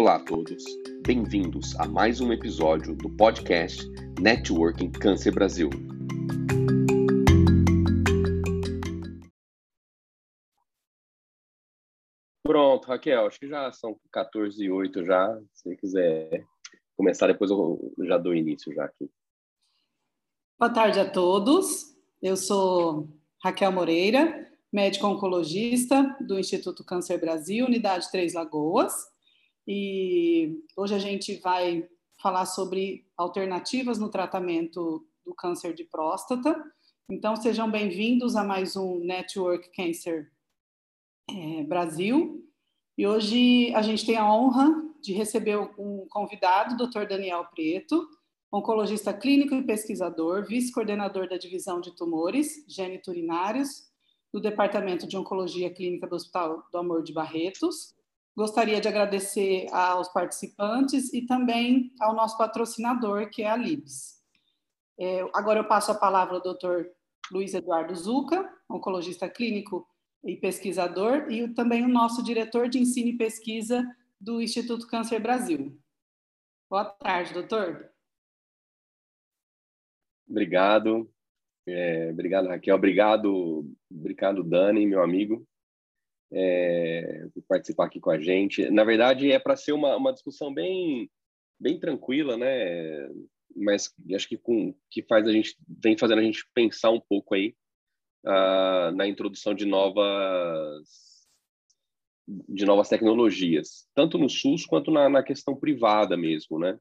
Olá a todos, bem-vindos a mais um episódio do podcast Networking Câncer Brasil. Pronto, Raquel, acho que já são 14 e 8 já. Se você quiser começar, depois eu já dou início já aqui. Boa tarde a todos. Eu sou Raquel Moreira, médico oncologista do Instituto Câncer Brasil, Unidade Três Lagoas. E hoje a gente vai falar sobre alternativas no tratamento do câncer de próstata. Então, sejam bem-vindos a mais um Network Cancer é, Brasil. E hoje a gente tem a honra de receber um convidado, o Dr. Daniel Preto, oncologista clínico e pesquisador, vice-coordenador da divisão de tumores geniturinários do Departamento de Oncologia Clínica do Hospital do Amor de Barretos Gostaria de agradecer aos participantes e também ao nosso patrocinador, que é a Libs. É, agora eu passo a palavra ao Dr. Luiz Eduardo Zuca, oncologista clínico e pesquisador, e também o nosso diretor de ensino e pesquisa do Instituto Câncer Brasil. Boa tarde, doutor. Obrigado. É, obrigado, Raquel. Obrigado, obrigado, Dani, meu amigo é, participar aqui com a gente. Na verdade, é para ser uma, uma discussão bem, bem tranquila, né? Mas acho que com que faz a gente vem fazendo a gente pensar um pouco aí uh, na introdução de novas de novas tecnologias, tanto no SUS quanto na, na questão privada mesmo, né?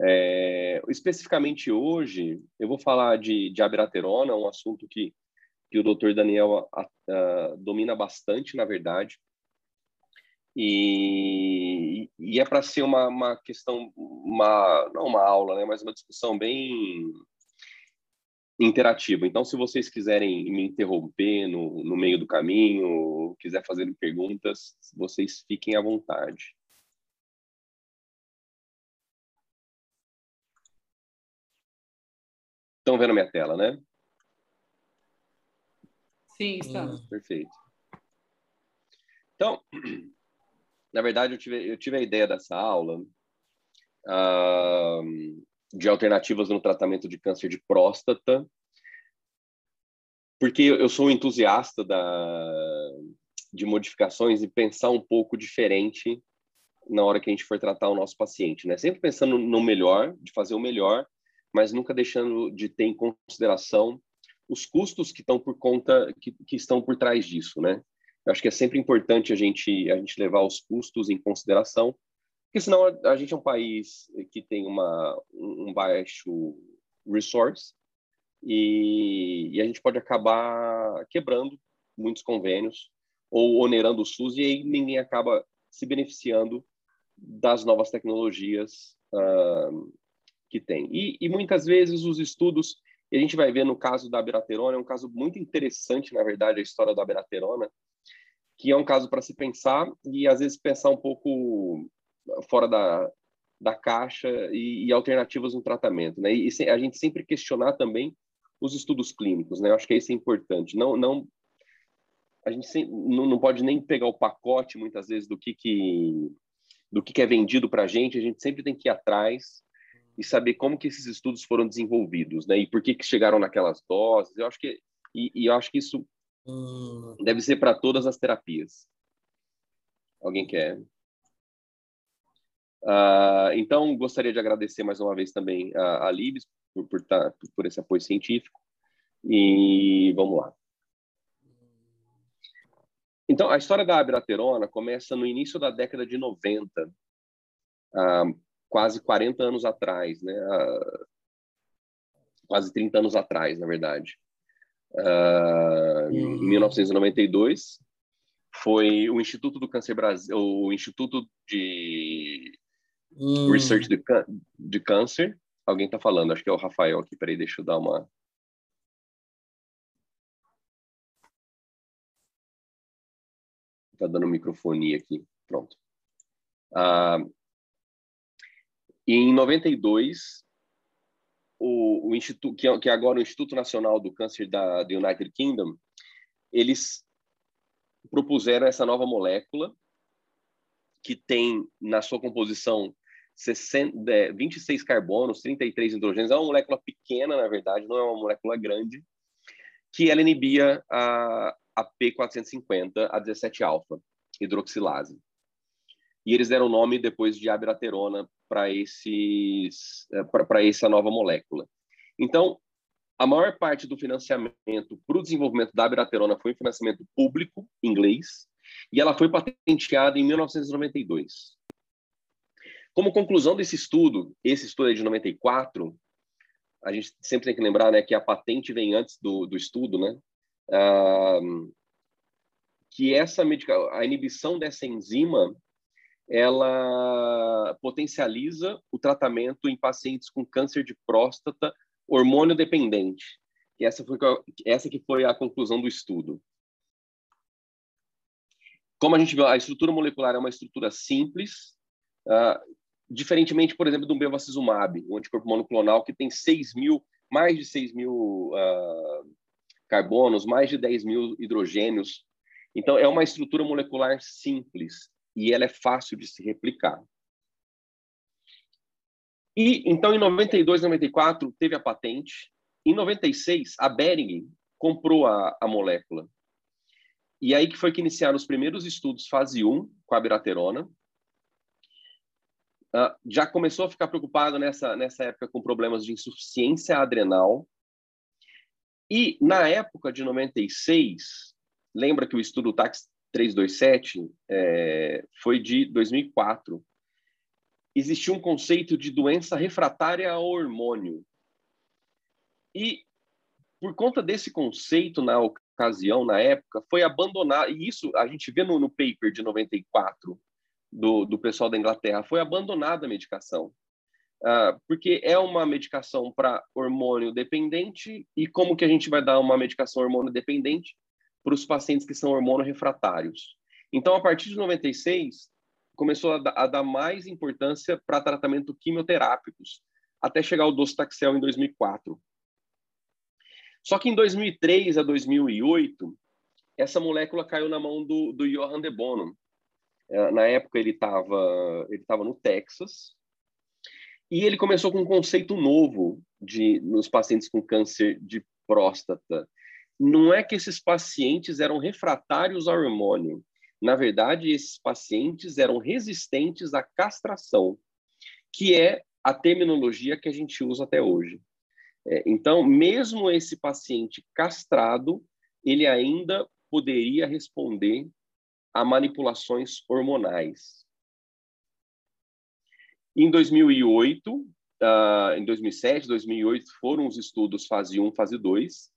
É, especificamente hoje, eu vou falar de, de abiraterona, um assunto que que o doutor Daniel uh, domina bastante, na verdade. E, e é para ser uma, uma questão, uma, não uma aula, né, mas uma discussão bem interativa. Então, se vocês quiserem me interromper no, no meio do caminho, quiser fazer perguntas, vocês fiquem à vontade. Estão vendo minha tela, né? Sim, estamos. Hum, perfeito. Então, na verdade, eu tive, eu tive a ideia dessa aula uh, de alternativas no tratamento de câncer de próstata, porque eu sou um entusiasta da, de modificações e pensar um pouco diferente na hora que a gente for tratar o nosso paciente, né? Sempre pensando no melhor, de fazer o melhor, mas nunca deixando de ter em consideração os custos que estão por conta que, que estão por trás disso, né? Eu acho que é sempre importante a gente a gente levar os custos em consideração, porque senão a, a gente é um país que tem uma um baixo resource e, e a gente pode acabar quebrando muitos convênios ou onerando o SUS e aí ninguém acaba se beneficiando das novas tecnologias uh, que tem. E, e, muitas vezes os estudos e a gente vai ver no caso da abiraterona, é um caso muito interessante, na verdade, a história da abiraterona, que é um caso para se pensar e às vezes pensar um pouco fora da, da caixa e, e alternativas no tratamento, né? E, e a gente sempre questionar também os estudos clínicos, né? Eu acho que isso é importante. Não, não a gente não, não pode nem pegar o pacote muitas vezes do que que do que, que é vendido para a gente. A gente sempre tem que ir atrás e saber como que esses estudos foram desenvolvidos, né? E por que que chegaram naquelas doses. Eu acho que e, e eu acho que isso hum. deve ser para todas as terapias. Alguém quer? Uh, então, gostaria de agradecer mais uma vez também a, a Libes por, por, tá, por esse apoio científico. E vamos lá. Então, a história da abiraterona começa no início da década de 90. Uh, quase 40 anos atrás, né? quase 30 anos atrás, na verdade. Uh, Em 1992, foi o Instituto do Câncer Brasil, o Instituto de hum. Research de, de Câncer. Alguém está falando, acho que é o Rafael aqui. Peraí, deixa eu dar uma. Tá dando microfonia aqui. Pronto. Uh, e em 92, o, o instituto que, é, é agora o Instituto Nacional do Câncer da do United Kingdom, eles propuseram essa nova molécula que tem na sua composição 60, 26 carbonos, 33 hidrogênios. É uma molécula pequena, na verdade, não é uma molécula grande, que ela inibia a, a P450, a 17-alfa, hidroxilase. E eles deram o nome depois de abiraterona para para essa nova molécula. Então, a maior parte do financiamento para o desenvolvimento da abiraterona foi um financiamento público, inglês, e ela foi patenteada em 1992. Como conclusão desse estudo, esse estudo é de 94, a gente sempre tem que lembrar né, que a patente vem antes do, do estudo, né? Ah, que essa medica, a inibição dessa enzima ela potencializa o tratamento em pacientes com câncer de próstata hormônio dependente. E essa foi essa que foi a conclusão do estudo. Como a gente viu, a estrutura molecular é uma estrutura simples, uh, diferentemente, por exemplo, do bevacizumab, um anticorpo monoclonal que tem 6 mil, mais de 6 mil uh, carbonos, mais de 10 mil hidrogênios. Então, é uma estrutura molecular simples e ela é fácil de se replicar. E então, em 92, 94, teve a patente. Em 96, a Behring comprou a, a molécula. E aí que foi que iniciaram os primeiros estudos fase 1 com a biraterona. Uh, já começou a ficar preocupado nessa, nessa época com problemas de insuficiência adrenal. E na época de 96, lembra que o estudo TAX 327 é, foi de 2004. Existia um conceito de doença refratária ao hormônio. E por conta desse conceito na ocasião, na época, foi abandonado, e isso a gente vê no, no paper de 94 do, do pessoal da Inglaterra, foi abandonada a medicação. Uh, porque é uma medicação para hormônio dependente, e como que a gente vai dar uma medicação hormônio dependente para os pacientes que são hormônio refratários? Então, a partir de 96, começou a, a dar mais importância para tratamento quimioterápicos, até chegar ao docetaxel em 2004. Só que em 2003 a 2008, essa molécula caiu na mão do, do Johann de Bono. É, na época ele estava ele tava no Texas e ele começou com um conceito novo de nos pacientes com câncer de próstata. Não é que esses pacientes eram refratários ao hormônio. Na verdade, esses pacientes eram resistentes à castração, que é a terminologia que a gente usa até hoje. É, então, mesmo esse paciente castrado, ele ainda poderia responder a manipulações hormonais. Em 2008, uh, ah, em 2007, 2008, foram os estudos fase 1, fase 2.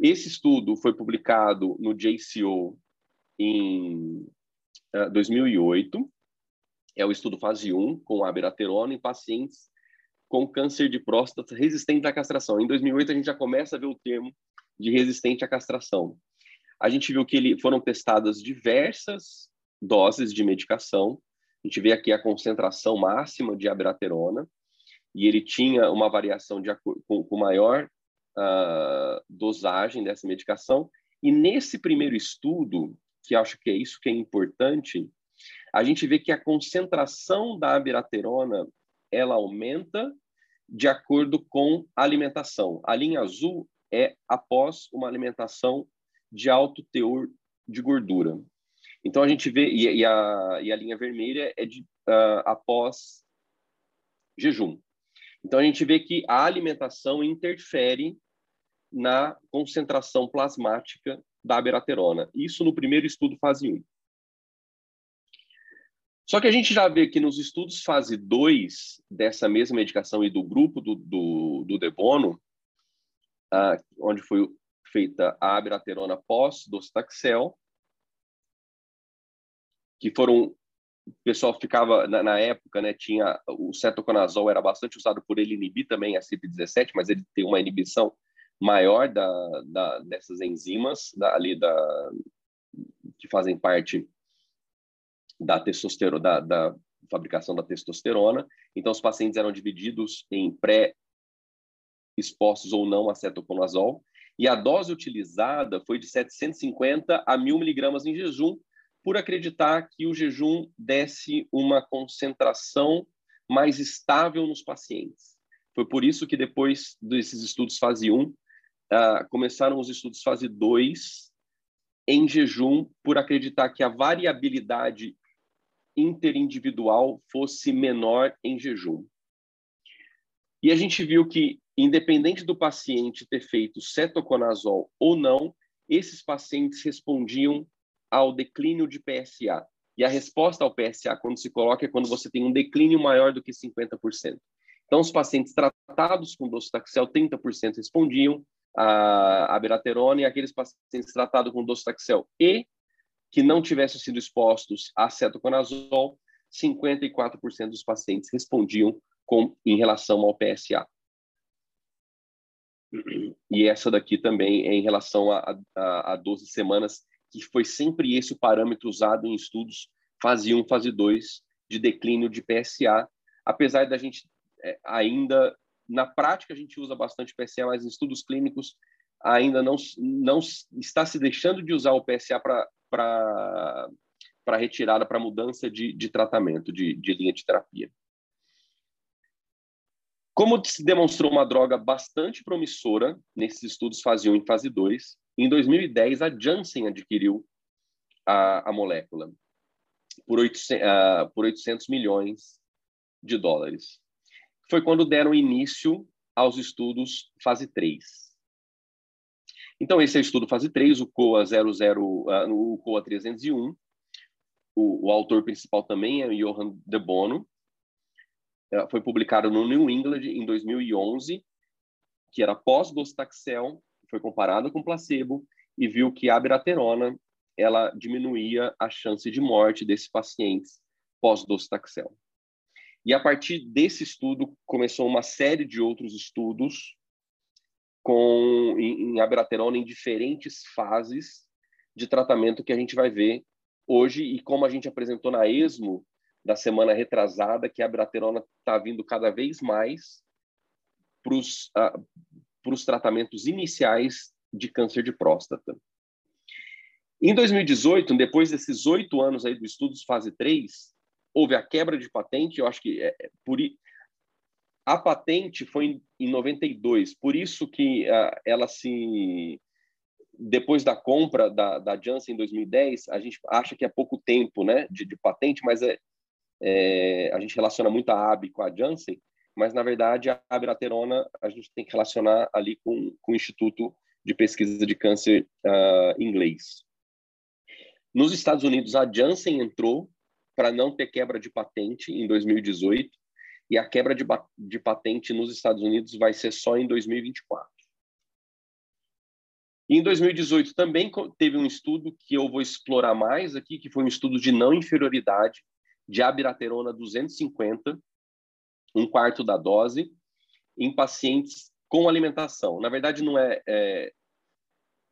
Esse estudo foi publicado no JCO em uh, ah, 2008. É o estudo fase 1 com abiraterona em pacientes com câncer de próstata resistente à castração. Em 2008, a gente já começa a ver o termo de resistente à castração. A gente viu que ele, foram testadas diversas doses de medicação. A gente vê aqui a concentração máxima de abiraterona, e ele tinha uma variação de com, com maior uh, dosagem dessa medicação. E nesse primeiro estudo, que acho que é isso que é importante, a gente vê que a concentração da abiraterona ela aumenta de acordo com a alimentação. A linha azul é após uma alimentação de alto teor de gordura. Então a gente vê e, e, a, e a linha vermelha é de uh, após jejum. Então a gente vê que a alimentação interfere na concentração plasmática da abiraterona. Isso no primeiro estudo fase 1. Só que a gente já vê que nos estudos fase 2 dessa mesma medicação e do grupo do, do, do Debono, ah, onde foi feita a abiraterona pós-docetaxel, que foram o pessoal ficava na, na, época, né, tinha o cetoconazol era bastante usado por ele inibir também a CYP17, mas ele tem uma inibição maior da, da dessas enzimas da, ali da que fazem parte da testosterona, da, da fabricação da testosterona. Então, os pacientes eram divididos em pré-expostos ou não a cetoconazol. E a dose utilizada foi de 750 a 1.000 miligramas em jejum por acreditar que o jejum desse uma concentração mais estável nos pacientes. Foi por isso que depois desses estudos fase 1, uh, ah, começaram os estudos fase 2 em jejum, por acreditar que a variabilidade interindividual fosse menor em jejum. E a gente viu que, independente do paciente ter feito cetoconazol ou não, esses pacientes respondiam ao declínio de PSA. E a resposta ao PSA, quando se coloca, é quando você tem um declínio maior do que 50%. Então, os pacientes tratados com docetaxel, 30% respondiam a abiraterona, e aqueles pacientes tratados com docetaxel e que não tivessem sido expostos a cetoconazol, 54% dos pacientes respondiam com, em relação ao PSA. E essa daqui também é em relação a, a, a 12 semanas, que foi sempre esse o parâmetro usado em estudos fase 1, fase 2 de declínio de PSA, apesar da gente é, ainda, na prática, a gente usa bastante PSA, mas em estudos clínicos ainda não, não está se deixando de usar o PSA para retirada, para mudança de, de tratamento, de, de linha de terapia. Como se demonstrou uma droga bastante promissora nesses estudos fase 1 e fase 2, em 2010 a Janssen adquiriu a, a molécula por 800, uh, por 800 milhões de dólares. Foi quando deram início aos estudos fase 3. Então, esse é o estudo fase 3, o COA 00, uh, o COA 301. O, o autor principal também é o Johan de Bono, foi publicado no New England em 2011, que era pós-docetaxel, foi comparado com placebo e viu que a abiraterona ela diminuía a chance de morte desses pacientes pós-docetaxel. E a partir desse estudo começou uma série de outros estudos com em, em em diferentes fases de tratamento que a gente vai ver hoje e como a gente apresentou na ESMO da semana retrasada, que a abiraterona está vindo cada vez mais para os uh, tratamentos iniciais de câncer de próstata. Em 2018, depois desses oito anos aí do estudos fase 3, houve a quebra de patente, eu acho que é, é por a patente foi em, em 92, por isso que uh, ela se depois da compra da, da Janssen em 2010, a gente acha que é pouco tempo, né, de, de patente, mas é, é, a gente relaciona muito a AB com a Janssen, mas na verdade a abiraterona a gente tem que relacionar ali com, com o Instituto de Pesquisa de Câncer uh, inglês. Nos Estados Unidos, a Janssen entrou para não ter quebra de patente em 2018 e a quebra de, de patente nos Estados Unidos vai ser só em 2024. E em 2018 também teve um estudo que eu vou explorar mais aqui, que foi um estudo de não inferioridade, de abiraterona 250, um quarto da dose, em pacientes com alimentação. Na verdade, não é, é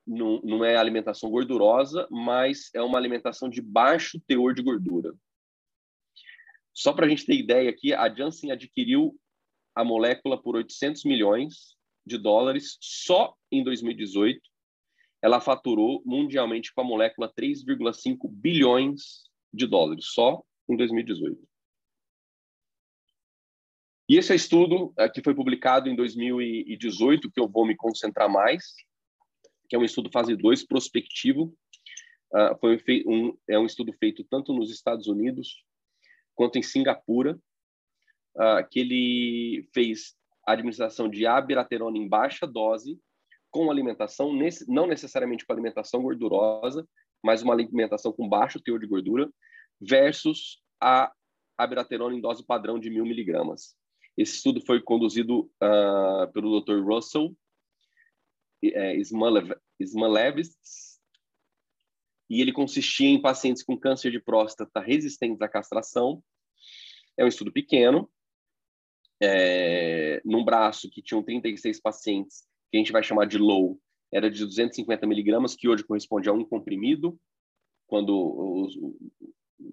não, não é alimentação gordurosa, mas é uma alimentação de baixo teor de gordura. Só para a gente ter ideia aqui, a Janssen adquiriu a molécula por 800 milhões de dólares só em 2018. Ela faturou mundialmente com a molécula 3,5 bilhões de dólares só em 2018. E esse é estudo é, que foi publicado em 2018, que eu vou me concentrar mais, que é um estudo fase 2 prospectivo. Uh, foi um, é um estudo feito tanto nos Estados Unidos quanto em Singapura, uh, que ele fez a administração de abiraterona em baixa dose com alimentação, não necessariamente com alimentação gordurosa, mas uma alimentação com baixo teor de gordura, versus a abiraterona em dose padrão de mil miligramas. Esse estudo foi conduzido uh, pelo Dr. Russell é, Smalevitz, e ele consistia em pacientes com câncer de próstata resistentes à castração. É um estudo pequeno, é, num braço que tinham 36 pacientes, que a gente vai chamar de low, era de 250 miligramas, que hoje corresponde a um comprimido, quando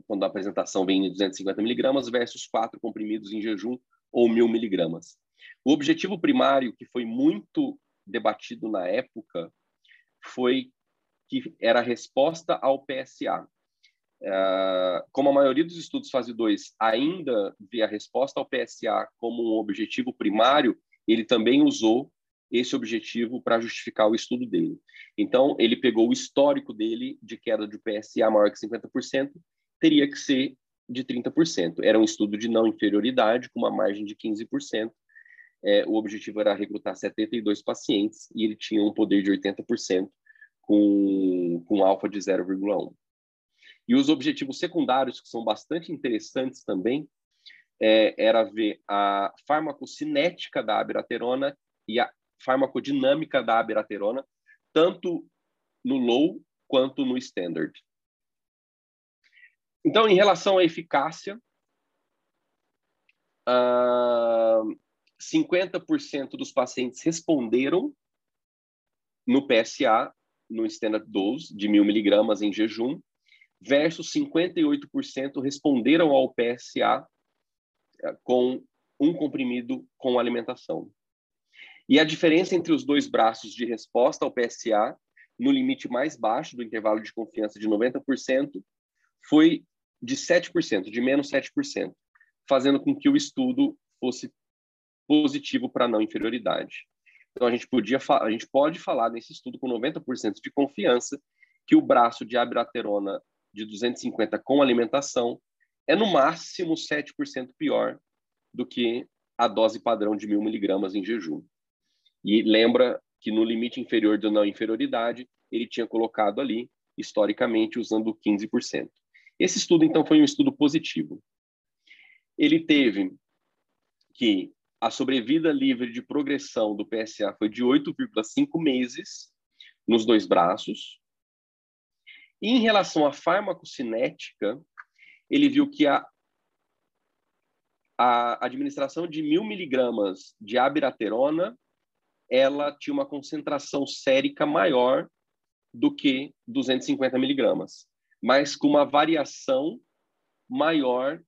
quando a apresentação vem em 250 miligramas versus quatro comprimidos em jejum ou mil miligramas. O objetivo primário que foi muito debatido na época foi que era a resposta ao PSA. Uh, como a maioria dos estudos fase 2 ainda vê a resposta ao PSA como um objetivo primário, ele também usou esse objetivo para justificar o estudo dele. Então, ele pegou o histórico dele de queda de PSA maior que 50%, teria que ser de 30%. Era um estudo de não inferioridade, com uma margem de 15%. É, o objetivo era recrutar 72 pacientes e ele tinha um poder de 80% com, com alfa de 0,1. E os objetivos secundários, que são bastante interessantes também, é, era ver a farmacocinética da abiraterona e a farmacodinâmica da abiraterona, tanto no low quanto no standard. Então, em relação à eficácia, uh, 50% dos pacientes responderam no PSA, no standard dose de mil miligramas em jejum, versus 58% responderam ao PSA eh, com um comprimido com alimentação. E a diferença entre os dois braços de resposta ao PSA, no limite mais baixo do intervalo de confiança de 90%, foi de 7%, de menos 7%, fazendo com que o estudo fosse positivo para não inferioridade. Então a gente podia a gente pode falar nesse estudo com 90% de confiança que o braço de abiraterona de 250 com alimentação é no máximo 7% pior do que a dose padrão de mil miligramas em jejum. E lembra que no limite inferior da não inferioridade, ele tinha colocado ali, historicamente, usando 15%. Esse estudo, então, foi um estudo positivo. Ele teve que a sobrevida livre de progressão do PSA foi de 8,5 meses nos dois braços, em relação à farmacocinética, ele viu que a, a administração de mil miligramas de abiraterona ela tinha uma concentração sérica maior do que 250 miligramas, mas com uma variação maior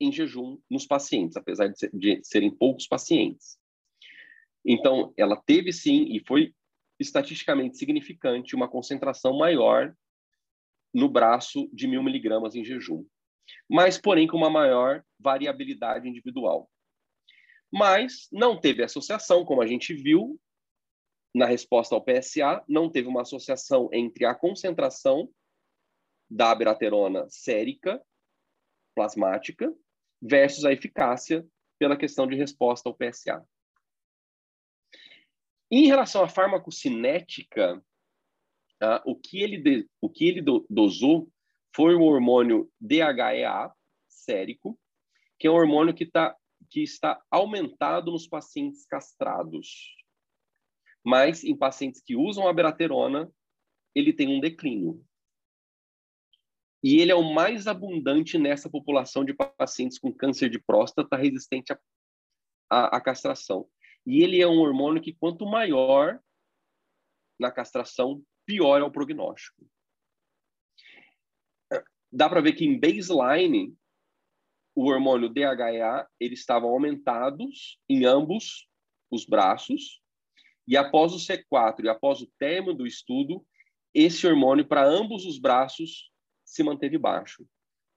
em jejum nos pacientes, apesar de, ser, de serem poucos pacientes. Então, ela teve sim, e foi estatisticamente significante, uma concentração maior no braço de mil miligramas em jejum, mas porém com uma maior variabilidade individual. Mas não teve associação, como a gente viu na resposta ao PSA, não teve uma associação entre a concentração da abiraterona sérica plasmática versus a eficácia pela questão de resposta ao PSA. Em relação à farmacocinética, Uh, o, que ele de, o que ele do, dosou foi o hormônio DHEA sérico, que é um hormônio que, tá, que está aumentado nos pacientes castrados. Mas em pacientes que usam a beraterona, ele tem um declínio. E ele é o mais abundante nessa população de pacientes com câncer de próstata resistente à castração. E ele é um hormônio que, quanto maior na castração, pior é o prognóstico. Dá para ver que em baseline, o hormônio DHEA, eles estavam aumentados em ambos os braços, e após o C4 e após o término do estudo, esse hormônio para ambos os braços se manteve baixo,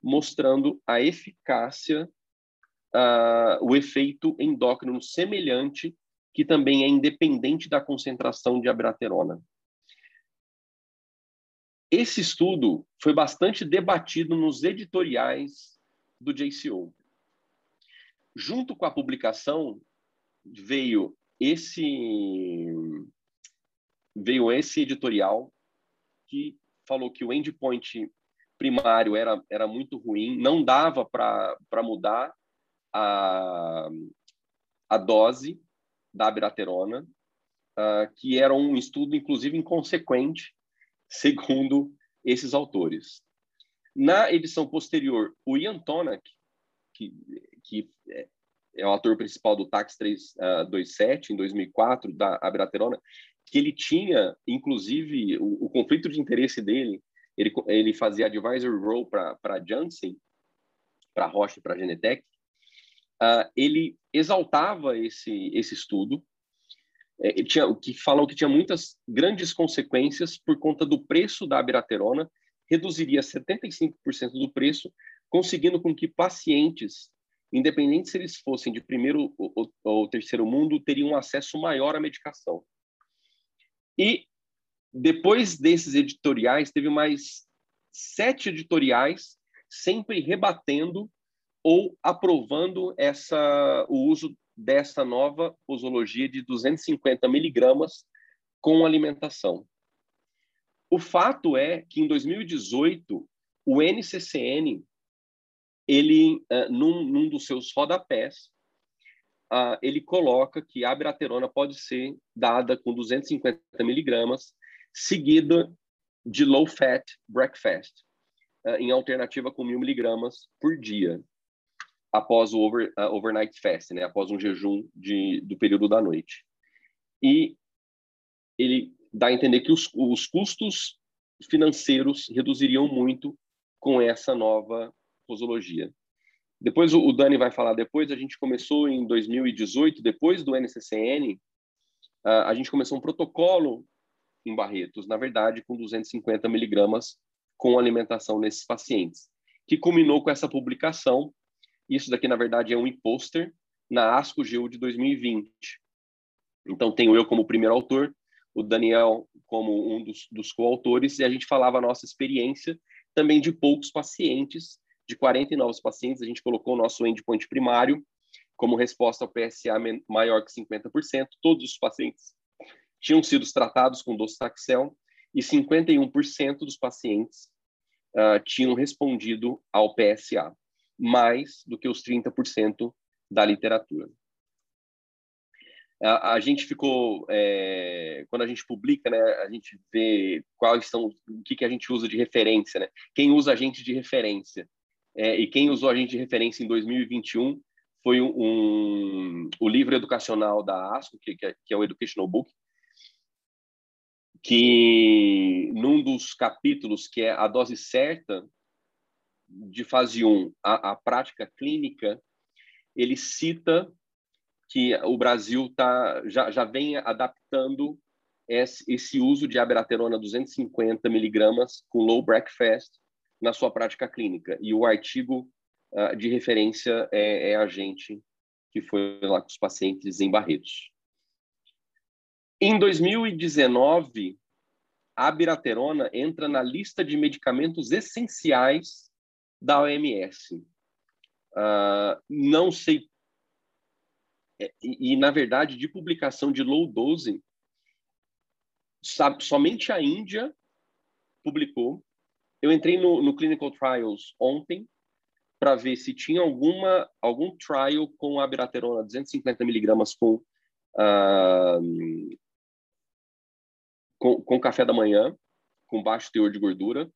mostrando a eficácia, uh, o efeito endócrino semelhante, que também é independente da concentração de abiraterona. Esse estudo foi bastante debatido nos editoriais do JCO. Junto com a publicação veio esse veio esse editorial que falou que o endpoint primário era, era muito ruim, não dava para mudar a, a dose da abiraterona, uh, que era um estudo, inclusive, inconsequente, segundo esses autores. Na edição posterior, o Ian Tonak, que, que é o ator principal do Tax 327, uh, em 2004, da Abiraterona, que ele tinha, inclusive, o, o, conflito de interesse dele, ele, ele fazia advisory role para Janssen, para Roche para Genetec, uh, ele exaltava esse, esse estudo, é, tinha, que falam que tinha muitas grandes consequências por conta do preço da abiraterona reduziria 75% do preço, conseguindo com que pacientes, independente se eles fossem de primeiro ou, ou terceiro mundo, teriam acesso maior à medicação. E depois desses editoriais, teve mais sete editoriais, sempre rebatendo ou aprovando essa, o uso dessa nova posologia de 250 miligramas com alimentação. O fato é que em 2018 o NCCN ele uh, num, num, dos seus rodapés uh, ele coloca que a abiraterona pode ser dada com 250 miligramas seguida de low fat breakfast uh, em alternativa com mil miligramas por dia após o over, uh, overnight fast, né, após um jejum de, do período da noite. E ele dá a entender que os, os custos financeiros reduziriam muito com essa nova posologia. Depois o Dani vai falar depois, a gente começou em 2018, depois do NCCN, uh, a gente começou um protocolo em Barretos, na verdade, com 250 miligramas com alimentação nesses pacientes, que culminou com essa publicação isso daqui, na verdade, é um pôster na ASCO GEU de 2020. Então, tenho eu como primeiro autor, o Daniel como um dos, dos coautores, e a gente falava a nossa experiência também de poucos pacientes, de 49 pacientes, a gente colocou o nosso endpoint primário como resposta ao PSA maior que 50%. Todos os pacientes tinham sido tratados com docetaxel e 51% dos pacientes uh, tinham respondido ao PSA mais do que os 30% da literatura. A, a gente ficou, é, quando a gente publica, né, a gente vê quais são, o que, que a gente usa de referência, né? Quem usa a gente de referência. É, e quem usou a gente de referência em 2021 foi um, um o livro educacional da ASCO, que, que, é, que é o Educational Book, que num dos capítulos, que é a dose certa, de fase 1, a, a prática clínica, ele cita que o Brasil tá, já, já vem adaptando esse, esse uso de abiraterona 250 miligramas com low breakfast na sua prática clínica. E o artigo uh, de referência é, é, a gente que foi lá com os pacientes em Barretos. Em 2019, a abiraterona entra na lista de medicamentos essenciais da OMS. Uh, ah, não sei. É, e, e, na verdade, de publicação de low dose, sabe, somente a Índia publicou. Eu entrei no, no Clinical Trials ontem para ver se tinha alguma algum trial com abiraterona 250 miligramas com, uh, com, com café da manhã, com baixo teor de gordura,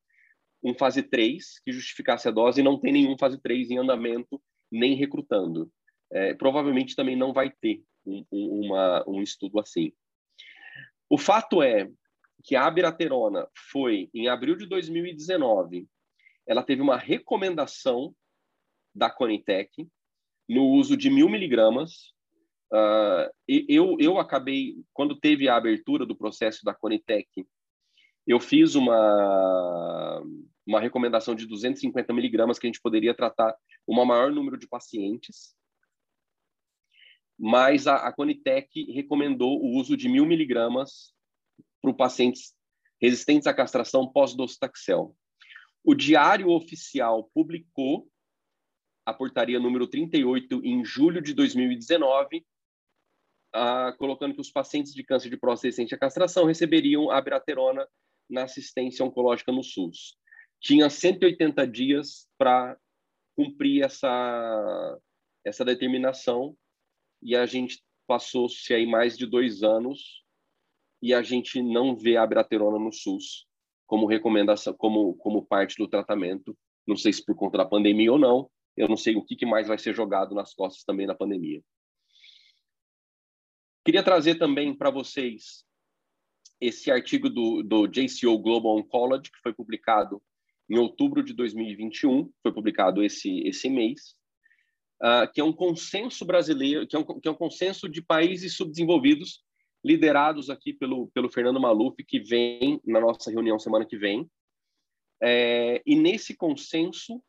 um fase 3 que justificasse a dose e não tem nenhum fase 3 em andamento nem recrutando. É, provavelmente também não vai ter um, um, uma, um estudo assim. O fato é que a abiraterona foi, em abril de 2019, ela teve uma recomendação da Conitec no uso de mil miligramas. Uh, eu, eu acabei, quando teve a abertura do processo da Conitec, eu fiz uma, uma recomendação de 250 miligramas que a gente poderia tratar o maior número de pacientes, mas a, a Conitec recomendou o uso de mil miligramas para pacientes resistentes à castração pós-docetaxel. O Diário Oficial publicou a portaria número 38 em julho de 2019, uh, colocando que os pacientes de câncer de próstata resistente à castração receberiam a abiraterona na assistência oncológica no SUS. Tinha 180 dias para cumprir essa, essa determinação e a gente passou-se aí mais de dois anos e a gente não vê a abraterona no SUS como recomendação, como, como parte do tratamento. Não sei se por conta da pandemia ou não. Eu não sei o que, que mais vai ser jogado nas costas também na pandemia. Queria trazer também para vocês esse artigo do, do JCO Global Oncology, que foi publicado em outubro de 2021, foi publicado esse, esse mês, uh, que é um consenso brasileiro, que é um, que é um consenso de países subdesenvolvidos, liderados aqui pelo, pelo Fernando Maluf, que vem na nossa reunião semana que vem. É, e nesse consenso,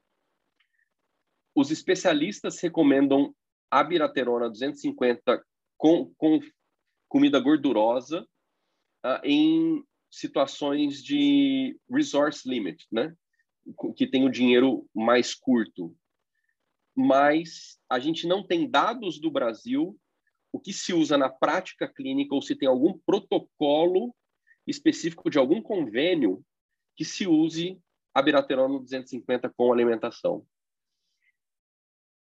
os especialistas recomendam a biraterona 250 com, com comida gordurosa uh, em situações de resource limit, né? Que tem o dinheiro mais curto. Mas a gente não tem dados do Brasil o que se usa na prática clínica ou se tem algum protocolo específico de algum convênio que se use a biraterona 250 com alimentação.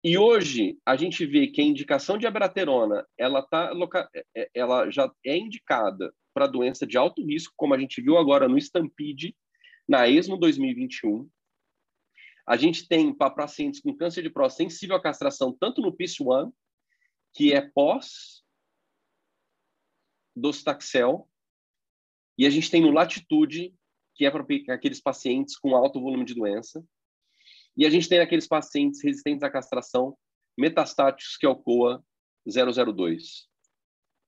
E hoje a gente vê que a indicação de abiraterona ela tá é, é, ela já é indicada para doença de alto risco, como a gente viu agora no Stampede, na ESMO 2021. A gente tem para pacientes com câncer de próstata sensível à castração, tanto no PIS-1, que é pós docetaxel, e a gente tem no Latitude, que é para aqueles pacientes com alto volume de doença. E a gente tem aqueles pacientes resistentes à castração metastáticos, que é o COA 002.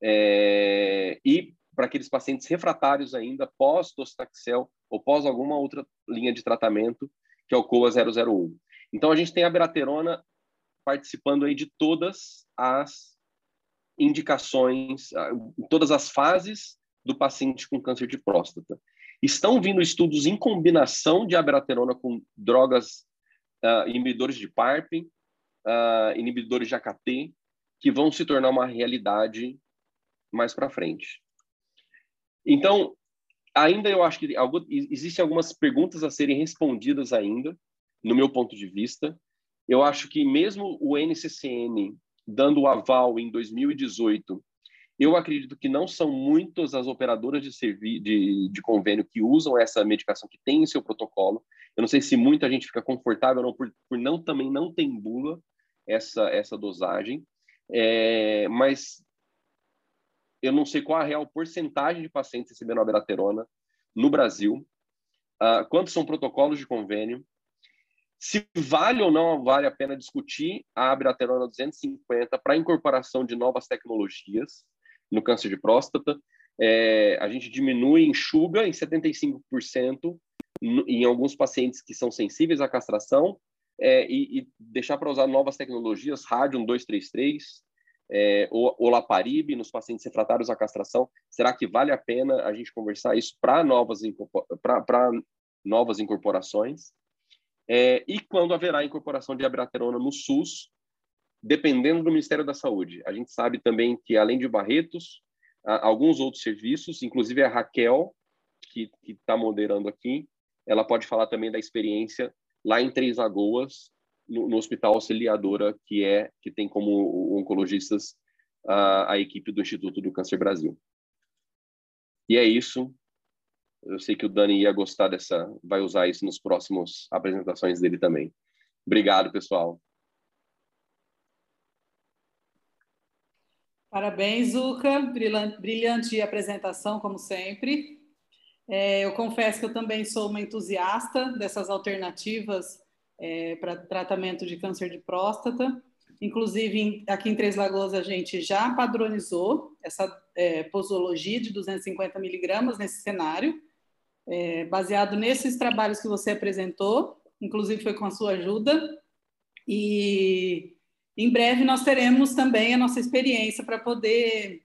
É, e para aqueles pacientes refratários ainda, pós-docetaxel ou pós alguma outra linha de tratamento, que é o COA 001. Então, a gente tem a beraterona participando aí de todas as indicações, todas as fases do paciente com câncer de próstata. Estão vindo estudos em combinação de abiraterona com drogas uh, inibidores de PARP, uh, inibidores de AKT, que vão se tornar uma realidade mais para frente. Então, ainda eu acho que algo, existem algumas perguntas a serem respondidas ainda, no meu ponto de vista. Eu acho que mesmo o NCCN dando o aval em 2018 eu acredito que não são muitas as operadoras de, de, de convênio que usam essa medicação, que tem em seu protocolo. Eu não sei se muita gente fica confortável não, por, por não também não tem bula essa, essa dosagem, é, mas eu não sei qual a real porcentagem de pacientes recebendo abiraterona no Brasil, uh, quantos são protocolos de convênio, se vale ou não vale a pena discutir a abiraterona 250 para incorporação de novas tecnologias, no câncer de próstata. É, a gente diminui, enxuga em 75% em alguns pacientes que são sensíveis à castração é, e, e, deixar para usar novas tecnologias, Radium 233, é, Olaparib nos pacientes refratários à castração. Será que vale a pena a gente conversar isso para novas, para novas incorporações? É, e quando haverá incorporação de abiraterona no SUS, dependendo do Ministério da Saúde. A gente sabe também que, além de Barretos, alguns outros serviços, inclusive a Raquel, que está moderando aqui, ela pode falar também da experiência lá em Três Lagoas, no, no Hospital Auxiliadora, que é que tem como oncologistas a, a equipe do Instituto do Câncer Brasil. E é isso. Eu sei que o Dani ia gostar dessa, vai usar isso nos próximos apresentações dele também. Obrigado, pessoal. Parabéns, Zuca. Brilhante apresentação, como sempre. É, eu confesso que eu também sou uma entusiasta dessas alternativas é, para tratamento de câncer de próstata. Inclusive, aqui em Três Lagoas, a gente já padronizou essa é, posologia de 250 miligramas nesse cenário, é, baseado nesses trabalhos que você apresentou, inclusive foi com a sua ajuda. E em breve nós teremos também a nossa experiência para poder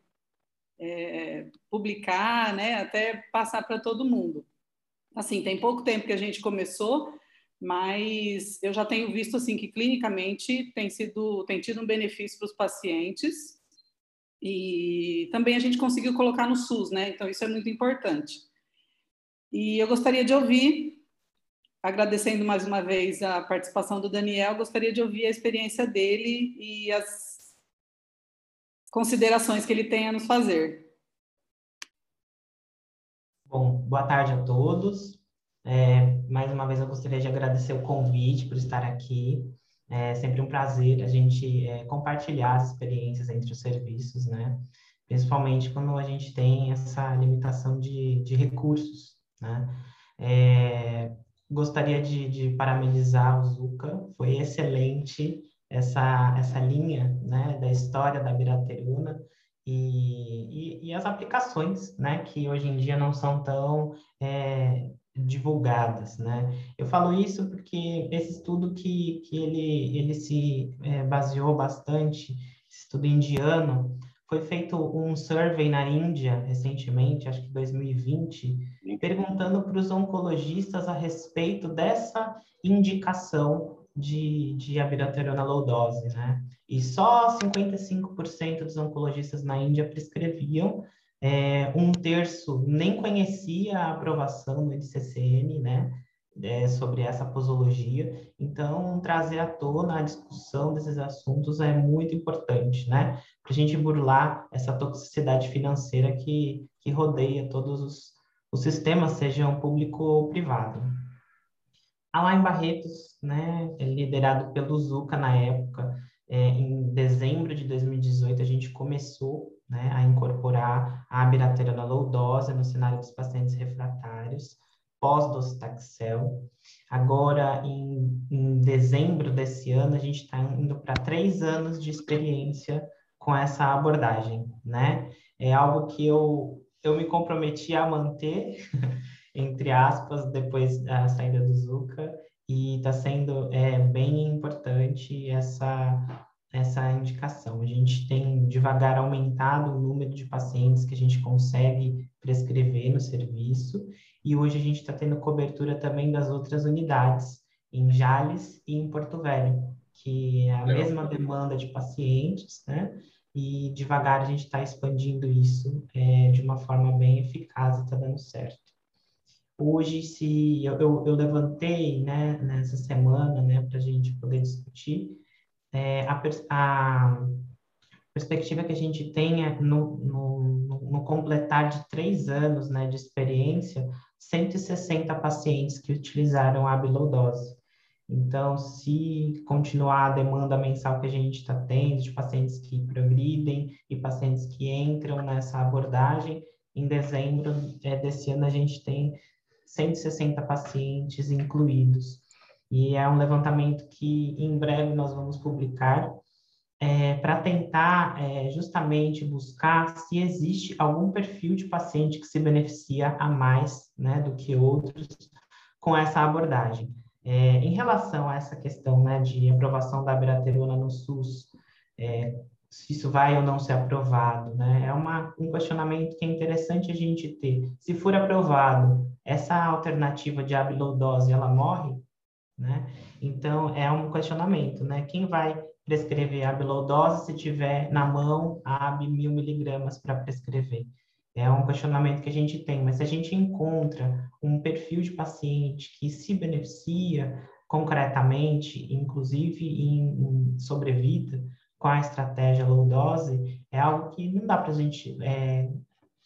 é, publicar, né, até passar para todo mundo. Assim, tem pouco tempo que a gente começou, mas eu já tenho visto assim que clinicamente tem sido tem tido um benefício para os pacientes e também a gente conseguiu colocar no SUS, né? Então isso é muito importante. E eu gostaria de ouvir agradecendo mais uma vez a participação do Daniel, gostaria de ouvir a experiência dele e as considerações que ele tem a nos fazer. Bom, boa tarde a todos. É, mais uma vez eu gostaria de agradecer o convite por estar aqui. É sempre um prazer a gente é, compartilhar as experiências entre os serviços, né? Principalmente quando a gente tem essa limitação de, de recursos, né? É, gostaria de, de parabenizar o Zuca, foi excelente essa, essa linha né, da história da birateruna e, e, e, as aplicações, né, que hoje em dia não são tão é, divulgadas, né? Eu falo isso porque esse estudo que, que ele, ele se é, baseou bastante, esse estudo indiano, foi feito um survey na Índia recentemente, acho que 2020, perguntando para os oncologistas a respeito dessa indicação de, de abiraterona low dose, né? E só 55% dos oncologistas na Índia prescreviam, é, um terço nem conhecia a aprovação do NCCN, né? É, sobre essa posologia. Então, trazer à tona a discussão desses assuntos é muito importante, né? Para a gente burlar essa toxicidade financeira que, que rodeia todos os, os sistemas, sejam público ou privado. A lá em Barretos, né, liderado pelo Zuca na época, é, em dezembro de 2018, a gente começou né, a incorporar a abiraterona low dose no cenário dos pacientes refratários, pós-docetaxel. Agora, em, em dezembro desse ano, a gente está indo para três anos de experiência com essa abordagem, né? É algo que eu, eu me comprometi a manter, entre aspas, depois da saída do Zuca, e está sendo é, bem importante essa, essa indicação. A gente tem devagar aumentado o número de pacientes que a gente consegue prescrever no serviço, e hoje a gente está tendo cobertura também das outras unidades, em Jales e em Porto Velho, que é a Legal. mesma demanda de pacientes, né? E devagar a gente está expandindo isso é, de uma forma bem eficaz e está dando certo. Hoje, se eu, eu, eu levantei né, nessa semana né, para a gente poder discutir, é, a, a, perspectiva que a gente tenha no, no, no, completar de três anos né, de experiência, 160 pacientes que utilizaram a abilodose. Então, se continuar a demanda mensal que a gente está tendo de pacientes que progridem e pacientes que entram nessa abordagem, em dezembro é, desse ano a gente tem 160 pacientes incluídos. E é um levantamento que em breve nós vamos publicar é, para tentar é, justamente buscar se existe algum perfil de paciente que se beneficia a mais né, do que outros com essa abordagem. É, em relação a essa questão né, de aprovação da abiraterona no SUS, é, se isso vai ou não ser aprovado, né? É uma, um questionamento que é interessante a gente ter. Se for aprovado, essa alternativa de abilodose, ela morre, né? Então, é um questionamento, né? Quem vai prescrever abilodose se tiver na mão AB mil miligramas para prescrever? É um questionamento que a gente tem, mas se a gente encontra um perfil de paciente que se beneficia concretamente, inclusive em, em sobrevida, com a estratégia low dose, é algo que não dá para a gente é,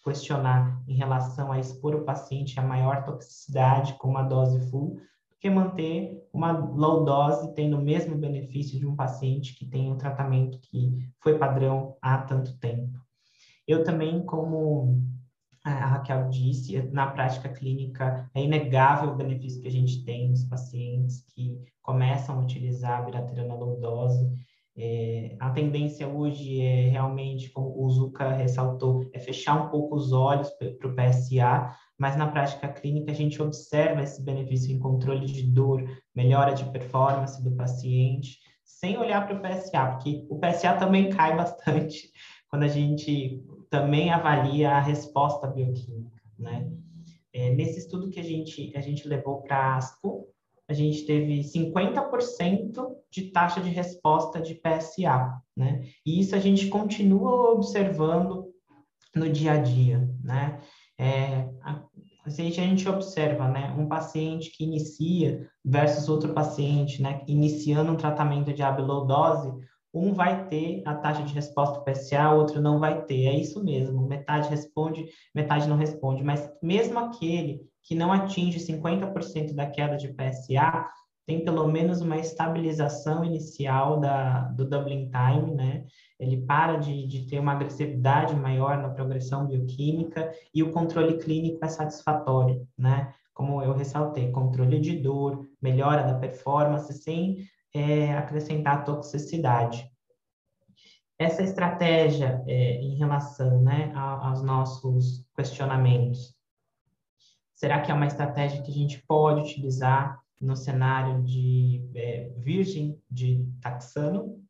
questionar em relação a expor o paciente a maior toxicidade com uma dose full, do que manter uma low dose tendo o mesmo benefício de um paciente que tem um tratamento que foi padrão há tanto tempo. Eu também, como a Raquel disse, na prática clínica é inegável o benefício que a gente tem nos pacientes que começam a utilizar a biraterona low dose, é, a tendência hoje é realmente, como o Zuka ressaltou, é fechar um pouco os olhos para o PSA, mas na prática clínica a gente observa esse benefício em controle de dor, melhora de performance do paciente, sem olhar para o PSA, porque o PSA também cai bastante quando a gente também avalia a resposta bioquímica, né? É, nesse estudo que a gente, a gente levou para ASCO, a gente teve 50% de taxa de resposta de PSA, né? E isso a gente continua observando no dia a dia, né? É, a, a gente, observa, né, um paciente que inicia versus outro paciente, né, iniciando um tratamento de abilodose, um vai ter a taxa de resposta o outro não vai ter. É isso mesmo, metade responde, metade não responde. Mas mesmo aquele que não atinge 50% da queda de PSA, tem pelo menos uma estabilização inicial da, do doubling time, né? Ele para de, de ter uma agressividade maior na progressão bioquímica e o controle clínico é satisfatório, né? Como eu ressaltei, controle de dor, melhora da performance sem é, acrescentar toxicidade. Essa estratégia é, em relação né, aos nossos questionamentos Será que é uma estratégia que a gente pode utilizar no cenário de é, virgem de taxano?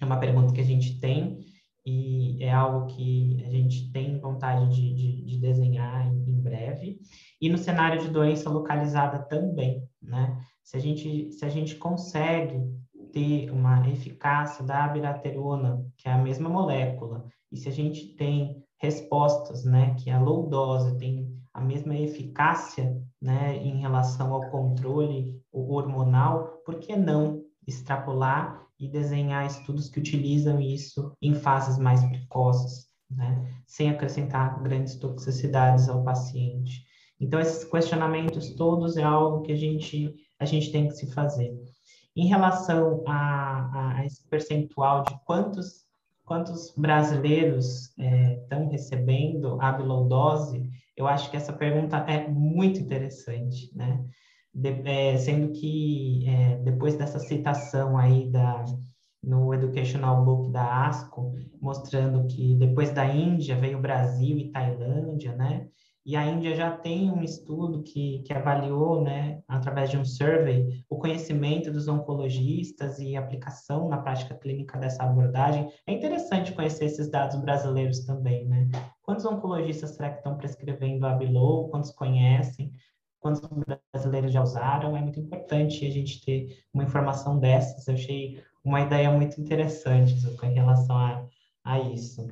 É uma pergunta que a gente tem e é algo que a gente tem vontade de, de, de desenhar em, em, breve. E no cenário de doença localizada também, né? Se a gente, se a gente consegue ter uma eficácia da abiraterona, que é a mesma molécula, e se a gente tem respostas, né, que a low dose tem a mesma eficácia, né, em relação ao controle hormonal, por que não extrapolar e desenhar estudos que utilizam isso em fases mais precoces, né, sem acrescentar grandes toxicidades ao paciente. Então, esses questionamentos todos é algo que a gente, a gente tem que se fazer. Em relação a, a esse percentual de quantos, quantos brasileiros estão é, recebendo a bilodose, eu acho que essa pergunta é muito interessante, né? De, é, sendo que é, depois dessa citação aí da, no Educational Book da ASCO, mostrando que depois da Índia veio Brasil e Tailândia, né? E a Índia já tem um estudo que, que avaliou, né, através de um survey, o conhecimento dos oncologistas e aplicação na prática clínica dessa abordagem. É interessante conhecer esses dados brasileiros também, né? Quantos oncologistas será que estão prescrevendo a Bilow? Quantos conhecem? Quantos brasileiros já usaram? É muito importante a gente ter uma informação dessas. Eu achei uma ideia muito interessante em relação a, a isso.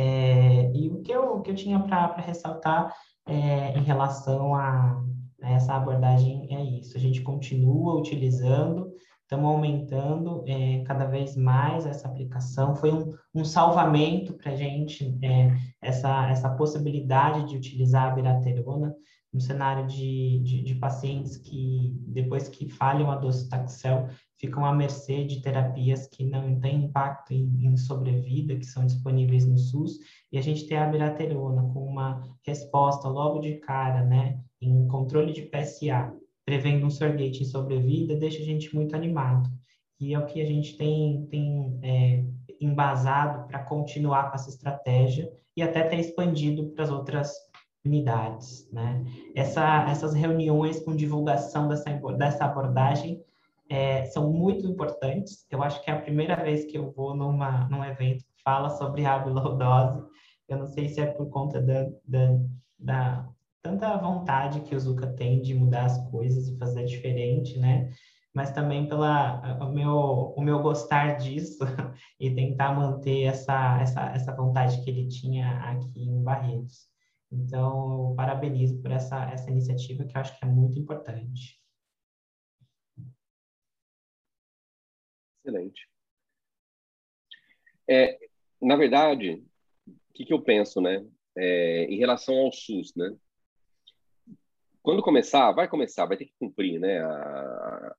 É, e o que eu, que eu tinha para ressaltar é, em relação a, a, essa abordagem é isso. A gente continua utilizando, estamos aumentando é, cada vez mais essa aplicação. Foi um, um salvamento para a gente é, essa, essa possibilidade de utilizar a biraterona no cenário de, de, de, pacientes que, depois que falham a docetaxel, ficam à mercê de terapias que não têm impacto em, em, sobrevida, que são disponíveis no SUS, e a gente tem a abiraterona com uma resposta logo de cara, né, em controle de PSA, prevendo um surrogate em sobrevida, deixa a gente muito animado. E é o que a gente tem, tem é, embasado para continuar com essa estratégia e até ter expandido para as outras unidades, né? Essa, essas reuniões com divulgação dessa, dessa abordagem é, são muito importantes. Eu acho que é a primeira vez que eu vou numa, num evento que fala sobre amilodose. Eu não sei se é por conta da, da, da tanta vontade que o Zuka tem de mudar as coisas e fazer diferente, né? Mas também pela o meu, o meu gostar disso e tentar manter essa, essa, essa vontade que ele tinha aqui em Barretos. Então, eu parabenizo por essa, essa iniciativa que eu acho que é muito importante. Excelente. É, na verdade, o que, que eu penso, né? É, em relação ao SUS, né? Quando começar, vai começar, vai ter que cumprir, né? A,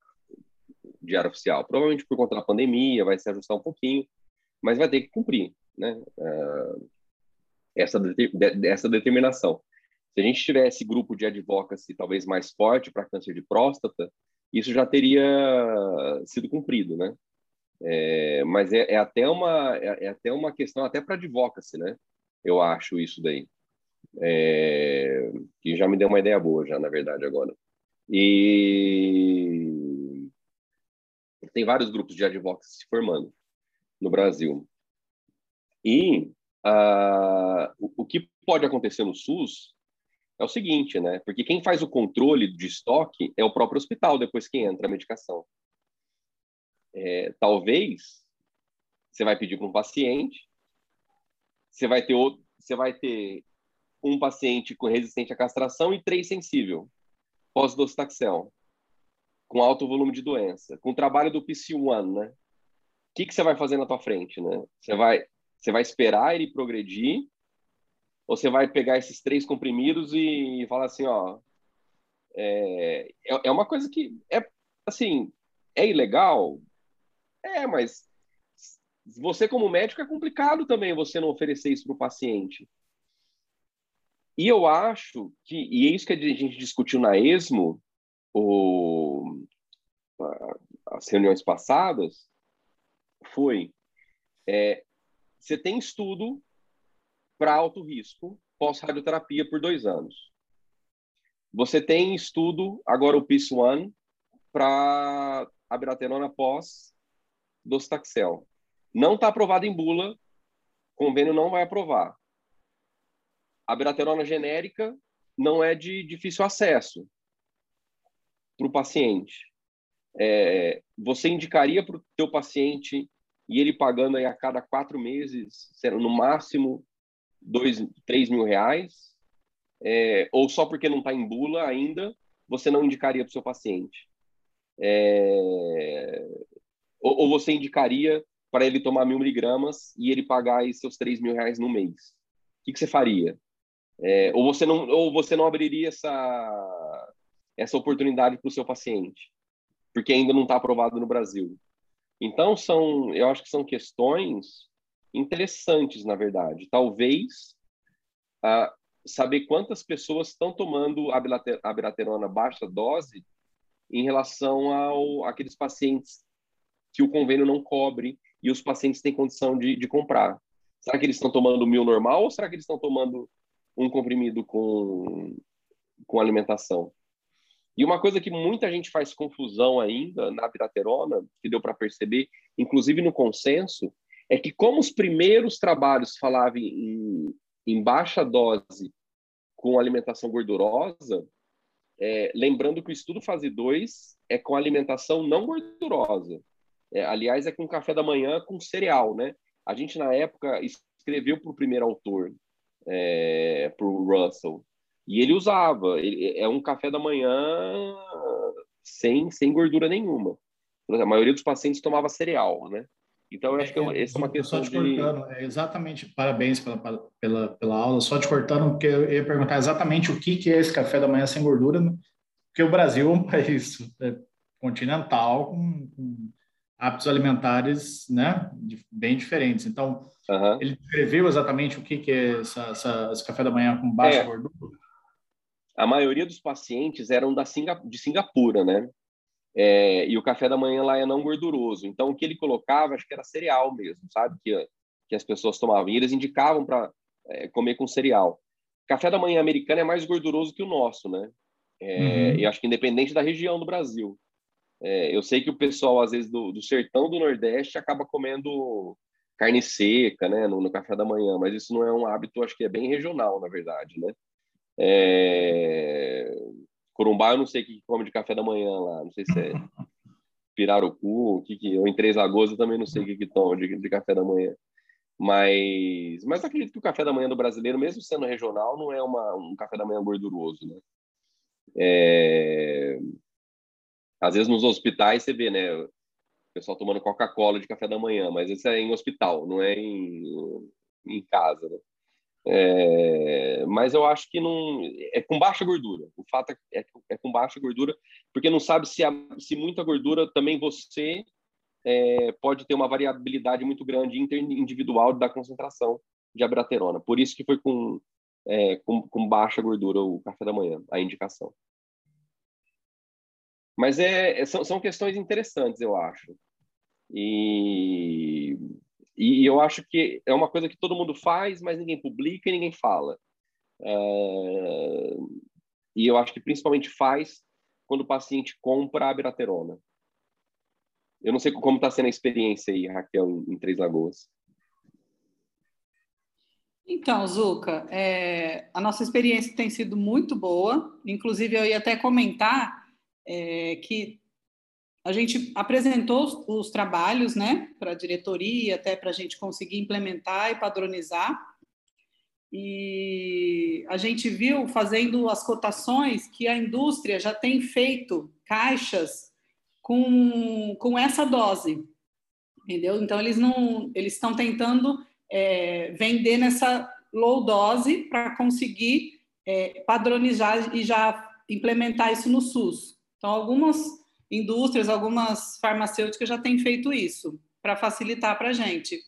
diário oficial. Provavelmente por conta da pandemia, vai se ajustar um pouquinho, mas vai ter que cumprir, né? Uh, essa, dessa determinação. Se a gente tivesse grupo de advocacy talvez mais forte para câncer de próstata, isso já teria sido cumprido, né? É, mas é, é, até uma é, é até uma questão até para advocacy, né? Eu acho isso daí. É, que já me deu uma ideia boa já, na verdade, agora. E tem vários grupos de advocacy se formando no Brasil. E Uh, o, o que pode acontecer no SUS é o seguinte, né? Porque quem faz o controle de estoque é o próprio hospital depois que entra a medicação. É, talvez você vai pedir para um paciente, você vai ter outro, você vai ter um paciente com resistente à castração e três sensível, pós-docetaxel, com alto volume de doença, com trabalho do PC1, né? O que, que você vai fazer na tua frente, né? Você vai você vai esperar ele progredir ou você vai pegar esses três comprimidos e falar assim, ó, é, é, é uma coisa que é assim, é ilegal, é, mas você como médico é complicado também você não oferecer isso para o paciente. E eu acho que, e é isso que a gente discutiu na ESMO, o, as reuniões passadas, foi é, você tem estudo para alto risco pós-radioterapia por dois anos. Você tem estudo, agora o PIS One, para a biraterona pós docetaxel. Não está aprovado em bula, convênio não vai aprovar. A biraterona genérica não é de difícil acesso para o paciente. É, você indicaria para o teu paciente e ele pagando aí a cada quatro meses, no máximo dois, três mil reais, é, ou só porque não está em bula ainda, você não indicaria para o seu paciente? É, ou, ou, você indicaria para ele tomar mil miligramas e ele pagar aí seus três mil reais no mês? O que, que você faria? É, ou você não ou você não abriria essa essa oportunidade para o seu paciente porque ainda não está aprovado no Brasil então são eu acho que são questões interessantes na verdade talvez saber quantas pessoas estão tomando a abiraterona baixa dose em relação ao aqueles pacientes que o convênio não cobre e os pacientes têm condição de, de comprar será que eles estão tomando mil normal ou será que eles estão tomando um comprimido com, com alimentação. E uma coisa que muita gente faz confusão ainda na piraterona, que deu para perceber, inclusive no consenso, é que como os primeiros trabalhos falavam em, em baixa dose com alimentação gordurosa, é, lembrando que o estudo fase 2 é com alimentação não gordurosa. É, aliás, é com café da manhã com cereal, né? A gente, na época, escreveu para o primeiro autor é, para o Russell. E ele usava, ele, é um café da manhã sem, sem gordura nenhuma. A maioria dos pacientes tomava cereal, né? Então, eu acho que é, essa é uma questão só te de... cortando, é exatamente, parabéns pela, pela, pela aula, só te cortando, porque eu ia perguntar exatamente o que, que é esse café da manhã sem gordura, porque o Brasil é um país é, continental, com, com hábitos alimentares né, bem diferentes. Então, uhum. ele descreveu exatamente o que, que é essa, essa, esse café da manhã com baixa é. gordura? A maioria dos pacientes eram da Singa, de Singapura, né? É, e o café da manhã lá é não gorduroso. Então, o que ele colocava, acho que era cereal mesmo, sabe? Que, que as pessoas tomavam. E eles indicavam para é, comer com cereal. Café da manhã americano é mais gorduroso que o nosso, né? É, uhum. E acho que independente da região do Brasil. É, eu sei que o pessoal, às vezes, do, do, sertão do Nordeste acaba comendo carne seca, né, no, no, café da manhã, mas isso não é um hábito, acho que é bem regional, na verdade, né? É... Corumbá, eu não sei o que come de café da manhã lá, não sei se é pirarucu, o que que, ou em Três Lagoas eu também não sei o que que toma de, de café da manhã. Mas, mas acredito que o café da manhã do brasileiro, mesmo sendo regional, não é uma, um café da manhã gorduroso, né? É... Às vezes nos hospitais você vê, né? O pessoal tomando Coca-Cola de café da manhã, mas isso é em hospital, não é em, em casa, né? É, mas eu acho que não é com baixa gordura. O fato é, é, é com baixa gordura, porque não sabe se, a, se muita gordura também você é, pode ter uma variabilidade muito grande individual da concentração de abraterona. Por isso que foi com, é, com, com baixa gordura o café da manhã, a indicação. Mas é, é, são, são questões interessantes, eu acho. E, e eu acho que é uma coisa que todo mundo faz, mas ninguém publica e ninguém fala. É, e eu acho que principalmente faz quando o paciente compra a biraterona. Eu não sei como está sendo a experiência aí, Raquel, em, em Três Lagoas. Então, Zuca, é, a nossa experiência tem sido muito boa. Inclusive, eu ia até comentar é, que a gente apresentou os, os trabalhos né, para a diretoria, até para a gente conseguir implementar e padronizar. E a gente viu, fazendo as cotações, que a indústria já tem feito caixas com, com essa dose, entendeu? Então, eles não eles estão tentando é, vender nessa low dose para conseguir é, padronizar e já implementar isso no SUS. Então, algumas indústrias, algumas farmacêuticas já têm feito isso para facilitar para a gente.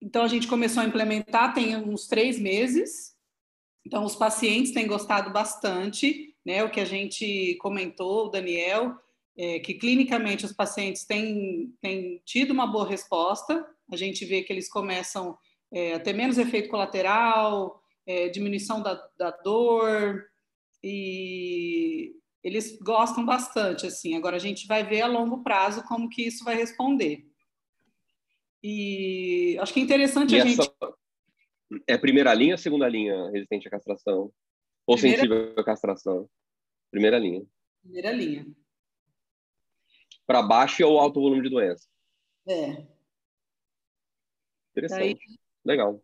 Então, a gente começou a implementar tem uns três meses. Então, os pacientes têm gostado bastante, né? O que a gente comentou, o Daniel, é que clinicamente os pacientes têm, têm tido uma boa resposta. A gente vê que eles começam é, a ter menos efeito colateral, é, diminuição da, da dor, e eles gostam bastante, assim. Agora a gente vai ver a longo prazo como que isso vai responder. E acho que é interessante e a gente. É primeira linha ou segunda linha resistente à castração? Ou primeira... sensível à castração? Primeira linha. Primeira linha. Para baixo é o alto volume de doença. É. Interessante. Daí... Legal.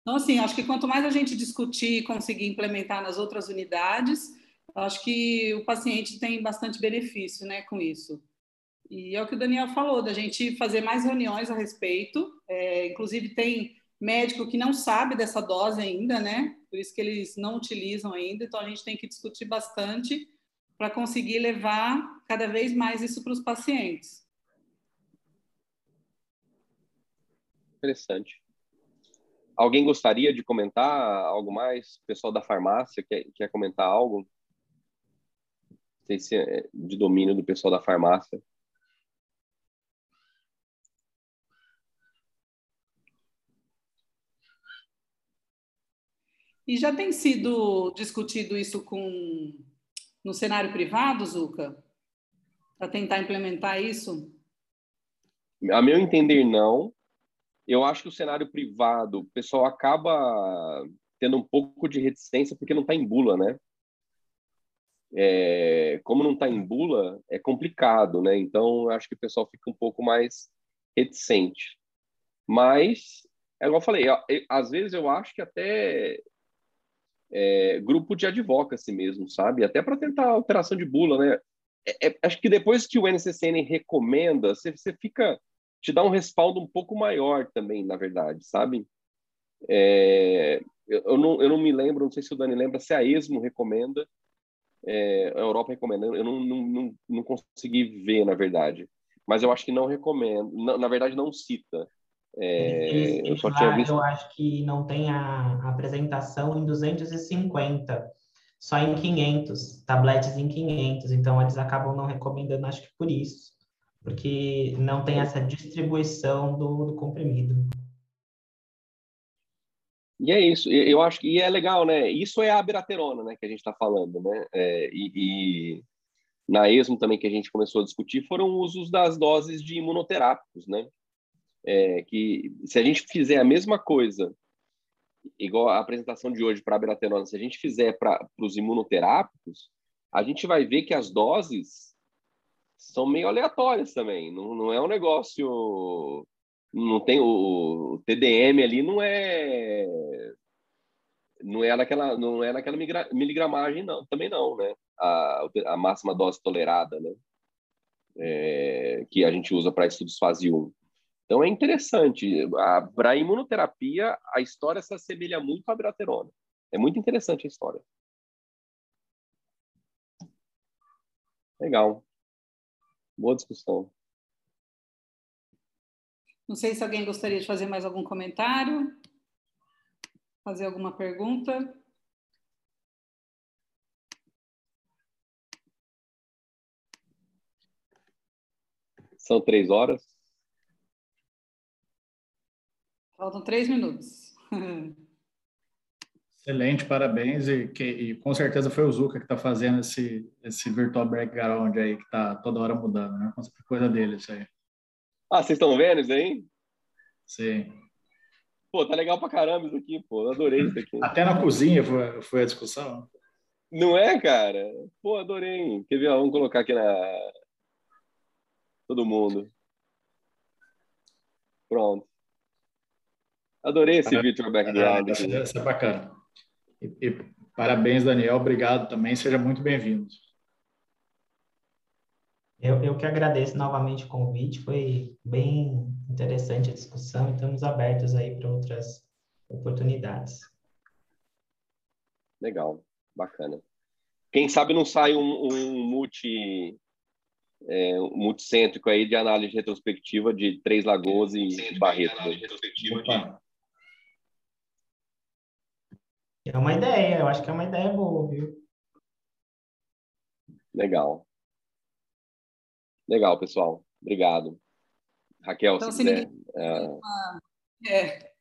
Então, assim, acho que quanto mais a gente discutir e conseguir implementar nas outras unidades, acho que o paciente tem bastante benefício né, com isso. E é o que o Daniel falou, da gente fazer mais reuniões a respeito. É, inclusive, tem médico que não sabe dessa dose ainda, né? Por isso que eles não utilizam ainda. Então, a gente tem que discutir bastante para conseguir levar cada vez mais isso para os pacientes. Interessante. Alguém gostaria de comentar algo mais? O pessoal da farmácia quer, quer comentar algo? Sei se é de domínio do pessoal da farmácia. E já tem sido discutido isso com no cenário privado, Zuca? Para tentar implementar isso? A meu entender, não. Eu acho que o cenário privado, o pessoal acaba tendo um pouco de reticência porque não está em bula, né? É, como não está em bula, é complicado, né? Então, acho que o pessoal fica um pouco mais reticente. Mas, é igual eu falei, às vezes eu acho que até é, grupo de advocacy mesmo, sabe? Até para tentar alteração de bula, né? É, é, acho que depois que o NCCN recomenda, você, você fica te dá um respaldo um pouco maior também, na verdade, sabe? É, eu, eu, não, eu não me lembro, não sei se o Dani lembra, se a ESMO recomenda, é, a Europa recomenda, eu não, não, não, não consegui ver, na verdade. Mas eu acho que não recomenda, na, na verdade não cita. É, eu só tinha visto... Eu acho que não tem a, a apresentação em 250, só em 500, tabletes em 500. Então, eles acabam não recomendando, acho que por isso, porque não tem essa distribuição do, do comprimido. E é isso, eu acho que é legal, né? Isso é a abiraterona, né, que a gente está falando, né? É, e, e, na ESMO também que a gente começou a discutir foram usos das doses de imunoterápicos, né? é, que se a gente fizer a mesma coisa, igual a apresentação de hoje para a abiraterona, se a gente fizer para os imunoterápicos, a gente vai ver que as doses são meio aleatórias também. Não, não é um negócio. Não tem o, o TDM ali, não é. Não é naquela, não é naquela miligramagem, não, também não, né? A, a máxima dose tolerada, né? É, que a gente usa para estudos fase 1. Então é interessante. Para a imunoterapia, a história se assemelha muito à braterona. É muito interessante a história. Legal. Boa discussão. Não sei se alguém gostaria de fazer mais algum comentário, fazer alguma pergunta. São três horas. Faltam três minutos. Excelente, parabéns. E, que, e com certeza foi o Zuka que está fazendo esse, esse virtual background aí, que está toda hora mudando, né? Coisa dele isso aí. Ah, vocês estão vendo isso aí? Sim. Pô, tá legal pra caramba isso aqui, pô. Adorei isso aqui. Até na cozinha foi, foi a discussão. Não é, cara? Pô, adorei. Quer ver? Vamos colocar aqui na. Todo mundo. Pronto. Adorei esse virtual background. Isso é, isso é bacana. E, e, parabéns, Daniel. Obrigado também. Seja muito bem-vindo. Eu, eu que agradeço novamente o convite. Foi bem interessante a discussão e estamos abertos aí para outras oportunidades. Legal, bacana. Quem sabe não sai um, um multi é, um multicêntrico aí de análise retrospectiva de Três Lagoas e Barreto. Né? É uma ideia, eu acho que é uma ideia boa, viu? Legal. Legal, pessoal. Obrigado. Raquel, então, se, se quiser. Ninguém, é,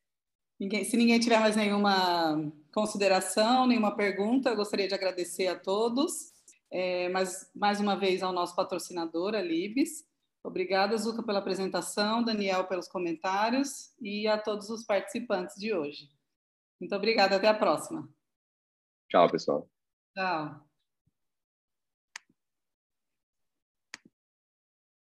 ninguém, se ninguém tiver mais nenhuma consideração, nenhuma pergunta. Eu gostaria de agradecer a todos, é, mas mais uma vez ao nosso patrocinador, a Libes. Obrigada, Zuca, pela apresentação, Daniel pelos comentários e a todos os participantes de hoje. Muito obrigada, até a próxima. Tchau, pessoal. Tchau.